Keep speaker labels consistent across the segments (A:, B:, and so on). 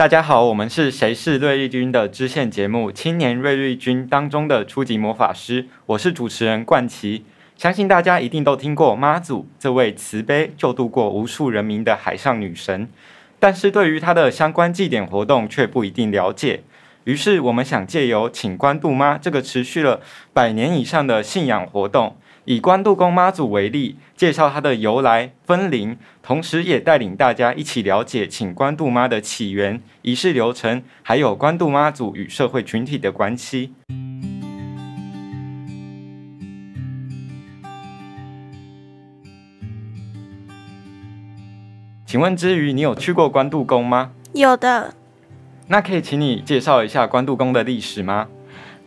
A: 大家好，我们是谁是瑞丽君的支线节目《青年瑞丽君》当中的初级魔法师，我是主持人冠奇。相信大家一定都听过妈祖这位慈悲救度过无数人民的海上女神，但是对于她的相关祭典活动却不一定了解。于是我们想借由请关渡妈这个持续了百年以上的信仰活动，以关渡宫妈祖为例，介绍它的由来、分灵，同时也带领大家一起了解请关渡妈的起源、仪式流程，还有关渡妈祖与社会群体的关系。请问之余，你有去过关渡宫吗？
B: 有的。
A: 那可以请你介绍一下关渡宫的历史吗？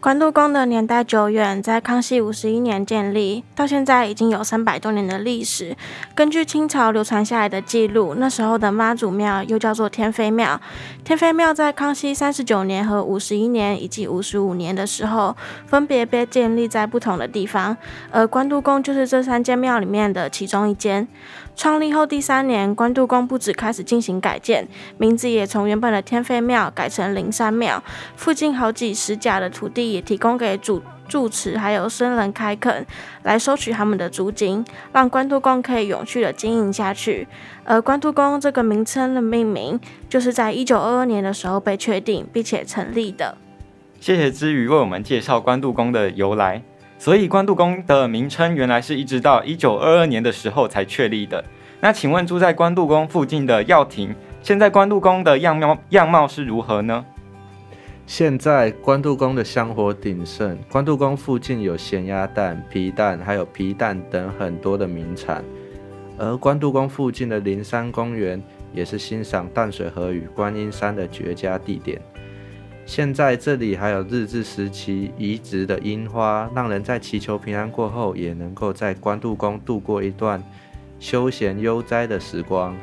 B: 关渡宫的年代久远，在康熙五十一年建立，到现在已经有三百多年的历史。根据清朝流传下来的记录，那时候的妈祖庙又叫做天妃庙。天妃庙在康熙三十九年和五十一年以及五十五年的时候，分别被建立在不同的地方，而关渡宫就是这三间庙里面的其中一间。创立后第三年，关渡宫不止开始进行改建，名字也从原本的天妃庙改成灵山庙。附近好几十甲的土地也提供给主住持还有僧人开垦，来收取他们的租金，让关渡宫可以永续的经营下去。而关渡宫这个名称的命名，就是在一九二二年的时候被确定并且成立的。
A: 谢谢之余为我们介绍关渡宫的由来。所以关渡宫的名称原来是一直到一九二二年的时候才确立的。那请问住在关渡宫附近的药亭，现在关渡宫的样貌样貌是如何呢？
C: 现在关渡宫的香火鼎盛，关渡宫附近有咸鸭蛋、皮蛋，还有皮蛋等很多的名产。而关渡宫附近的灵山公园也是欣赏淡水河与观音山的绝佳地点。现在这里还有日治时期移植的樱花，让人在祈求平安过后，也能够在关渡宫度过一段休闲悠哉的时光。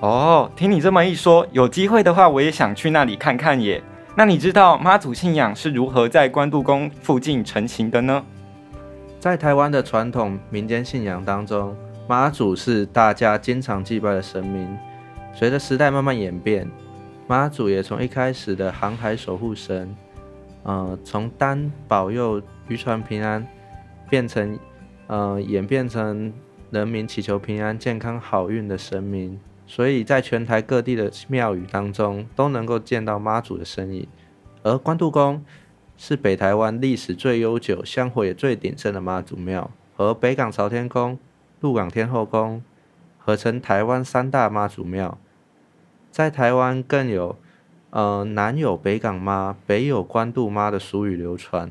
A: 哦，听你这么一说，有机会的话，我也想去那里看看耶。那你知道妈祖信仰是如何在关渡宫附近成型的呢？
C: 在台湾的传统民间信仰当中，妈祖是大家经常祭拜的神明，随着时代慢慢演变。妈祖也从一开始的航海守护神，呃，从单保佑渔船平安，变成，呃，演变成人民祈求平安、健康、好运的神明。所以在全台各地的庙宇当中，都能够见到妈祖的身影。而关渡宫是北台湾历史最悠久、香火也最鼎盛的妈祖庙，和北港朝天宫、鹿港天后宫合称台湾三大妈祖庙。在台湾更有，呃，南有北港妈，北有关渡妈的俗语流传。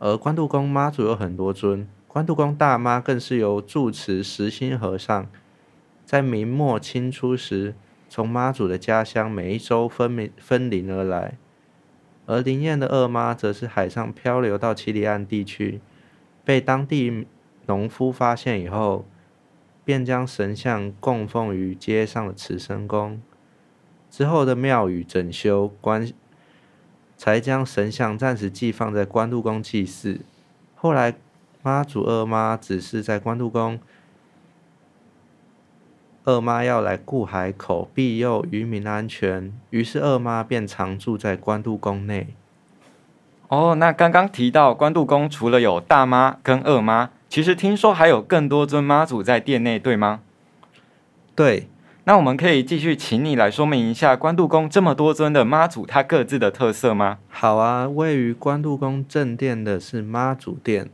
C: 而关渡宫妈祖有很多尊，关渡宫大妈更是由住持实心和尚在明末清初时从妈祖的家乡美洲分分灵而来。而灵验的二妈则是海上漂流到七里岸地区，被当地农夫发现以后，便将神像供奉于街上的慈生宫。之后的庙宇整修关，才将神像暂时寄放在关渡宫祭祀。后来妈祖二妈只是在关渡宫，二妈要来顾海口，庇佑渔民安全，于是二妈便常住在关渡宫内。
A: 哦，那刚刚提到关渡宫除了有大妈跟二妈，其实听说还有更多尊妈祖在殿内，对吗？
C: 对。
A: 那我们可以继续请你来说明一下关渡宫这么多尊的妈祖，它各自的特色吗？
C: 好啊，位于关渡宫正殿的是妈祖殿，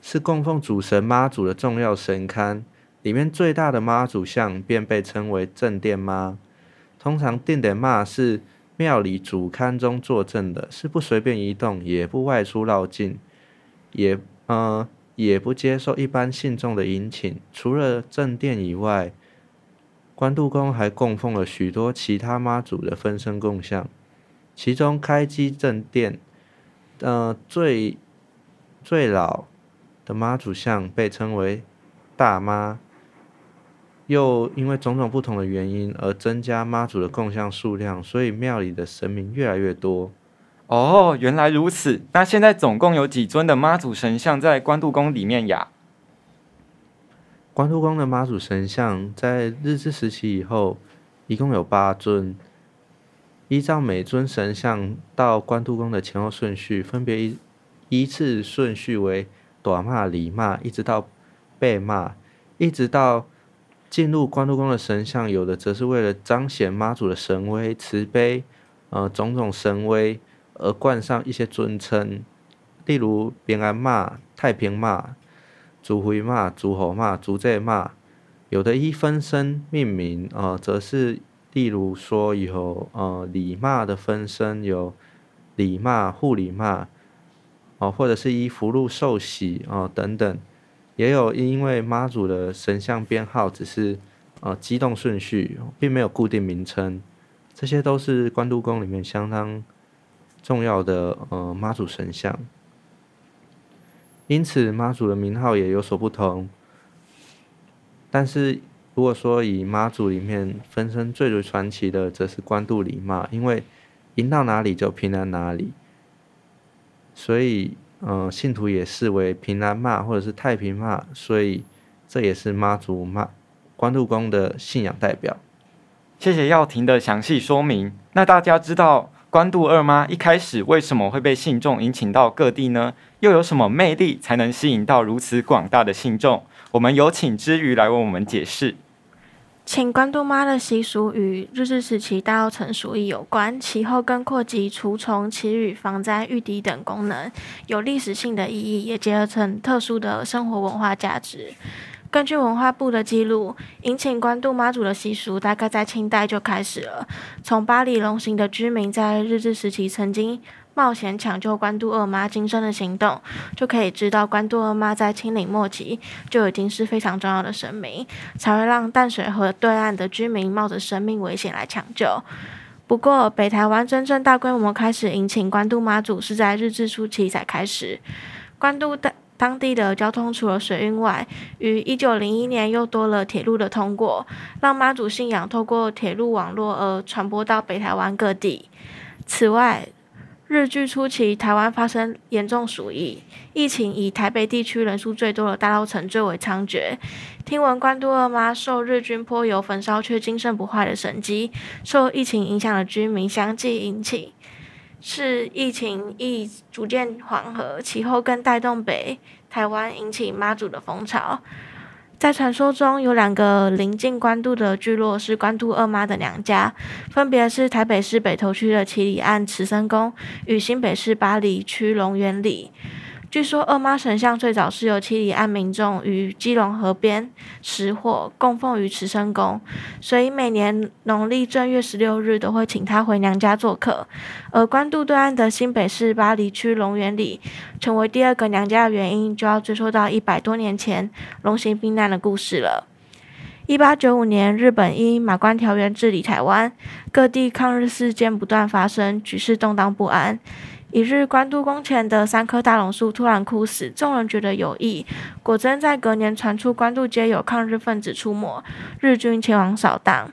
C: 是供奉主神妈祖的重要神龛，里面最大的妈祖像便被称为正殿妈。通常定点妈是庙里主龛中坐镇的，是不随便移动，也不外出绕境，也呃也不接受一般信众的迎请。除了正殿以外，关渡宫还供奉了许多其他妈祖的分身供像，其中开基正殿，呃最最老的妈祖像被称为大妈，又因为种种不同的原因而增加妈祖的供像数量，所以庙里的神明越来越多。
A: 哦，原来如此。那现在总共有几尊的妈祖神像在关渡宫里面呀？
C: 关渡宫的妈祖神像在日治时期以后，一共有八尊，依照每尊神像到关渡宫的前后顺序，分别依依次顺序为短骂、礼骂，一直到被骂，一直到进入关渡宫的神像，有的则是为了彰显妈祖的神威、慈悲，呃，种种神威而冠上一些尊称，例如平安妈、太平妈、主回妈、主火妈、主祭妈，有的依分身命名，呃，则是。例如说有呃里妈的分身，有里妈、护里妈，哦，或者是依福禄寿喜哦等等，也有因为妈祖的神像编号只是呃机动顺序，并没有固定名称，这些都是关渡宫里面相当重要的呃妈祖神像，因此妈祖的名号也有所不同，但是。如果说以妈祖里面分身最为传奇的，则是关渡里妈，因为迎到哪里就平安哪里，所以嗯信徒也视为平安妈或者是太平妈，所以这也是妈祖妈关渡宫的信仰代表。
A: 谢谢耀庭的详细说明。那大家知道关渡二妈一开始为什么会被信众引请到各地呢？又有什么魅力才能吸引到如此广大的信众？我们有请之余来为我们解释。
B: 请关渡妈的习俗与日治时期大稻埕鼠疫有关，其后更扩及除虫、祈雨、防灾、御敌等功能，有历史性的意义，也结合成特殊的生活文化价值。根据文化部的记录，迎请关渡妈祖的习俗大概在清代就开始了。从八里龙行的居民在日治时期曾经冒险抢救关渡二妈今生的行动，就可以知道关渡二妈在清领末期就已经是非常重要的神明，才会让淡水河对岸的居民冒着生命危险来抢救。不过，北台湾真正大规模开始引请关渡妈祖是在日治初期才开始。关渡的当地的交通除了水运外，于一九零一年又多了铁路的通过，让妈祖信仰透过铁路网络而传播到北台湾各地。此外，日据初期，台湾发生严重鼠疫，疫情以台北地区人数最多的大稻埕最为猖獗。听闻关渡二妈受日军泼油焚烧却精神不坏的神迹，受疫情影响的居民相继引请，是疫情亦逐渐缓和，其后更带动北台湾引起妈祖的风潮。在传说中，有两个临近关渡的聚落是关渡二妈的娘家，分别是台北市北投区的七里岸慈生宫与新北市八里区龙园里。据说二妈神像最早是由七里岸民众于基隆河边拾获，供奉于慈生宫，所以每年农历正月十六日都会请她回娘家做客。而关渡对岸的新北市巴黎区龙园里成为第二个娘家的原因，就要追溯到一百多年前龙行兵难的故事了。一八九五年，日本因马关条约治理台湾，各地抗日事件不断发生，局势动荡不安。一日，官渡宫前的三棵大榕树突然枯死，众人觉得有异。果真在隔年传出官渡街有抗日分子出没，日军前往扫荡。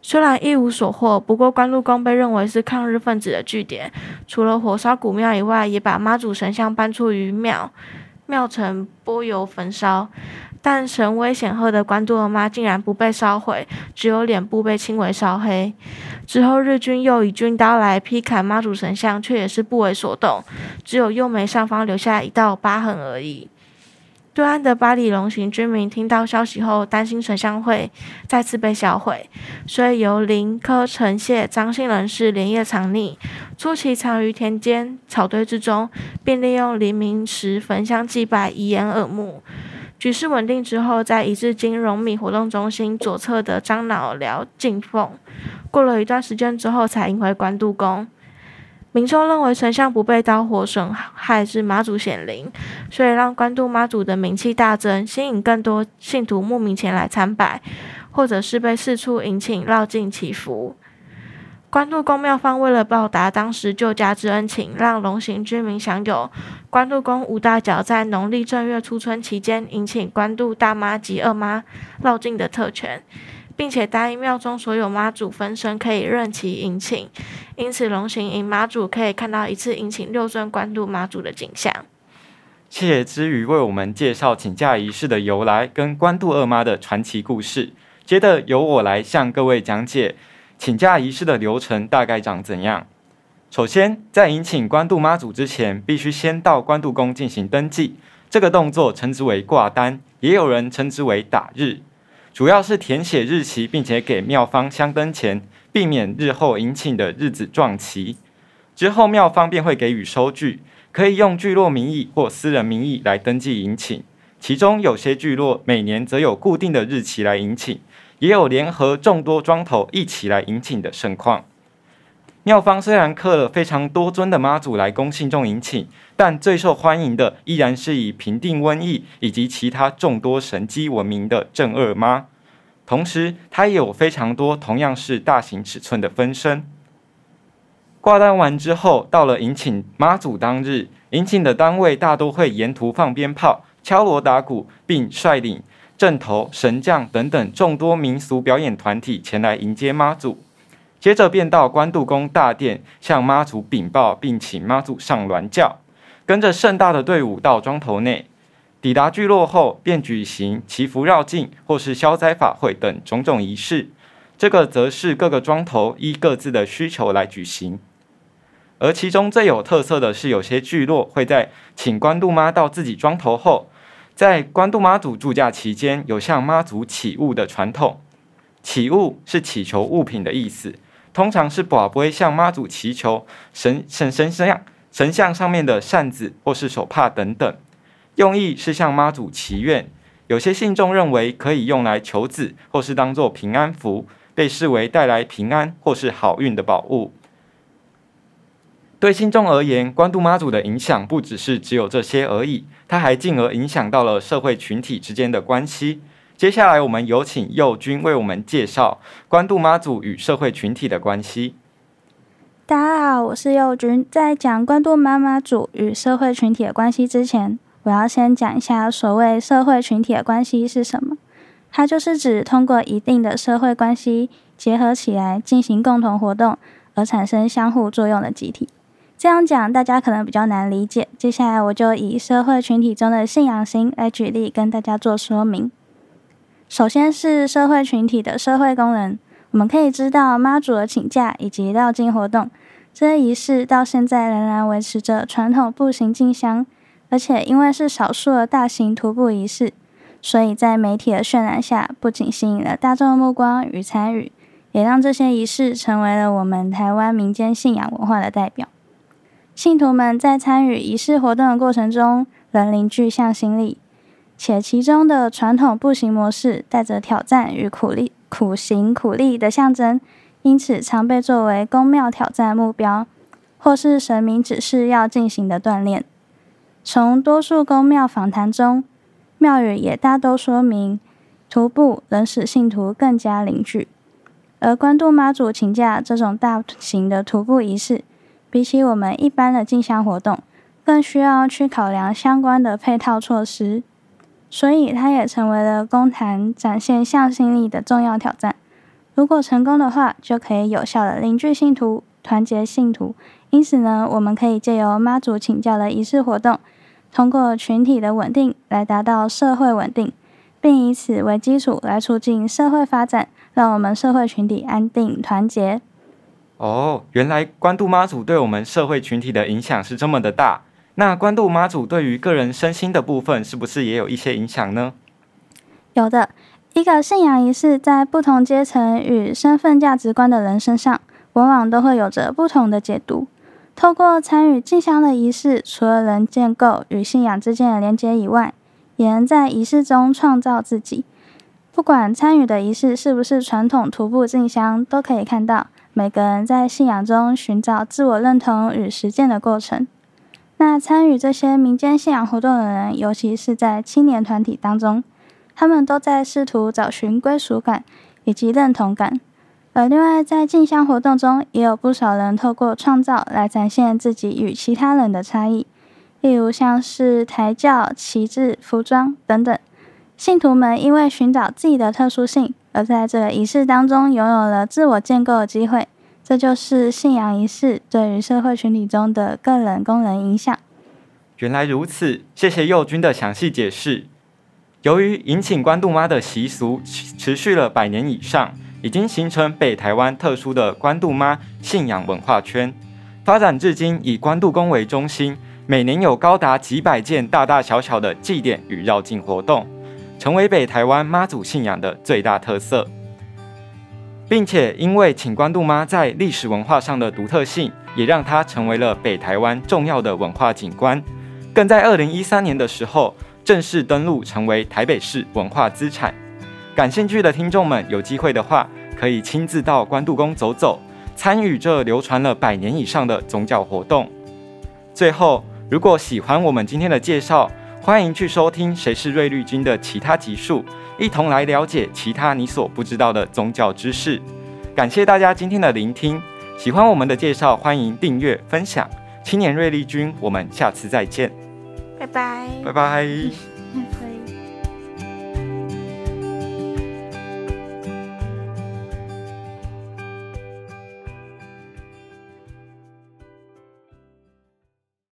B: 虽然一无所获，不过关渡宫被认为是抗日分子的据点。除了火烧古庙以外，也把妈祖神像搬出于庙，庙城波油焚烧。但神威显赫的关渡二妈竟然不被烧毁，只有脸部被轻微烧黑。之后日军又以军刀来劈砍妈祖神像，却也是不为所动，只有右眉上方留下一道疤痕而已。对岸的八里龙行居民听到消息后，担心神像会再次被销毁，所以由林科陈谢张姓人士连夜藏匿，初期藏于田间草堆之中，并利用黎明时焚香祭拜，以掩耳目。局势稳定之后，再移至金荣米活动中心左侧的樟脑寮敬奉。过了一段时间之后，才迎回关渡宫。民众认为神像不被刀火损害是妈祖显灵，所以让关渡妈祖的名气大增，吸引更多信徒慕名前来参拜，或者是被四处引请绕境祈福。关渡宫庙方为了报答当时救家之恩情，让龙行居民享有关渡宫吴大脚在农历正月初春期间引请关渡大妈及二妈绕境的特权，并且答应庙中所有妈祖分身可以任其迎请，因此龙行迎妈祖可以看到一次迎请六尊关渡妈祖的景象。
A: 谢谢之余为我们介绍请假仪式的由来跟关渡二妈的传奇故事，接着由我来向各位讲解。请假仪式的流程大概长怎样？首先，在迎请关渡妈祖之前，必须先到关渡宫进行登记，这个动作称之为挂单，也有人称之为打日，主要是填写日期，并且给庙方香灯钱，避免日后迎请的日子撞齐。之后，庙方便会给予收据，可以用聚落名义或私人名义来登记迎请。其中有些聚落每年则有固定的日期来迎请。也有联合众多庄头一起来迎请的盛况。庙方虽然刻了非常多尊的妈祖来供信众迎请，但最受欢迎的依然是以平定瘟疫以及其他众多神迹闻名的正二妈。同时，它也有非常多同样是大型尺寸的分身。挂单完之后，到了迎请妈祖当日，迎请的单位大多会沿途放鞭炮、敲锣打鼓，并率领。阵头、神将等等众多民俗表演团体前来迎接妈祖，接着便到关渡宫大殿向妈祖禀报，并请妈祖上銮轿，跟着盛大的队伍到庄头内。抵达聚落后，便举行祈福绕境或是消灾法会等种种仪式。这个则是各个庄头依各自的需求来举行。而其中最有特色的是，有些聚落会在请关渡妈到自己庄头后。在关渡妈祖住驾期间，有向妈祖祈物的传统。祈物是祈求物品的意思，通常是跋杯向妈祖祈求神神神像神像上面的扇子或是手帕等等，用意是向妈祖祈愿。有些信众认为可以用来求子，或是当做平安符，被视为带来平安或是好运的宝物。对信众而言，关渡妈祖的影响不只是只有这些而已，它还进而影响到了社会群体之间的关系。接下来，我们有请佑君为我们介绍关渡妈祖与社会群体的关系。
D: 大家好，我是佑君。在讲关渡妈妈祖与社会群体的关系之前，我要先讲一下所谓社会群体的关系是什么。它就是指通过一定的社会关系结合起来进行共同活动而产生相互作用的集体。这样讲大家可能比较难理解，接下来我就以社会群体中的信仰型来举例，跟大家做说明。首先是社会群体的社会功能，我们可以知道妈祖的请假以及绕境活动，这些仪式到现在仍然维持着传统步行进香，而且因为是少数的大型徒步仪式，所以在媒体的渲染下，不仅吸引了大众的目光与参与，也让这些仪式成为了我们台湾民间信仰文化的代表。信徒们在参与仪式活动的过程中，仍凝聚向心力，且其中的传统步行模式带着挑战与苦力、苦行苦力的象征，因此常被作为宫庙挑战目标，或是神明指示要进行的锻炼。从多数宫庙访谈中，庙宇也大都说明，徒步能使信徒更加凝聚。而关渡妈祖请假这种大型的徒步仪式，比起我们一般的进香活动，更需要去考量相关的配套措施，所以它也成为了公坛展现向心力的重要挑战。如果成功的话，就可以有效的凝聚信徒、团结信徒。因此呢，我们可以借由妈祖请教的仪式活动，通过群体的稳定来达到社会稳定，并以此为基础来促进社会发展，让我们社会群体安定团结。
A: 哦，原来关渡妈祖对我们社会群体的影响是这么的大。那关渡妈祖对于个人身心的部分，是不是也有一些影响呢？
D: 有的，一个信仰仪式在不同阶层与身份价值观的人身上，往往都会有着不同的解读。透过参与进香的仪式，除了能建构与信仰之间的连结以外，也能在仪式中创造自己。不管参与的仪式是不是传统徒步进香，都可以看到。每个人在信仰中寻找自我认同与实践的过程。那参与这些民间信仰活动的人，尤其是在青年团体当中，他们都在试图找寻归属感以及认同感。而另外，在进香活动中，也有不少人透过创造来展现自己与其他人的差异，例如像是抬轿、旗帜、服装等等。信徒们因为寻找自己的特殊性。而在这个仪式当中，拥有了自我建构的机会，这就是信仰仪式对于社会群体中的个人功能影响。
A: 原来如此，谢谢佑君的详细解释。由于迎请关渡妈的习俗持续了百年以上，已经形成北台湾特殊的关渡妈信仰文化圈，发展至今以关渡宫为中心，每年有高达几百件大大小小的祭典与绕境活动，成为北台湾妈祖信仰的最大特色。并且因为请关渡妈在历史文化上的独特性，也让它成为了北台湾重要的文化景观，更在二零一三年的时候正式登录成为台北市文化资产。感兴趣的听众们，有机会的话，可以亲自到关渡宫走走，参与这流传了百年以上的宗教活动。最后，如果喜欢我们今天的介绍，欢迎去收听《谁是瑞律君》的其他集数。一同来了解其他你所不知道的宗教知识。感谢大家今天的聆听，喜欢我们的介绍，欢迎订阅分享。青年瑞丽君，我们下次再见，
B: 拜拜，
A: 拜拜。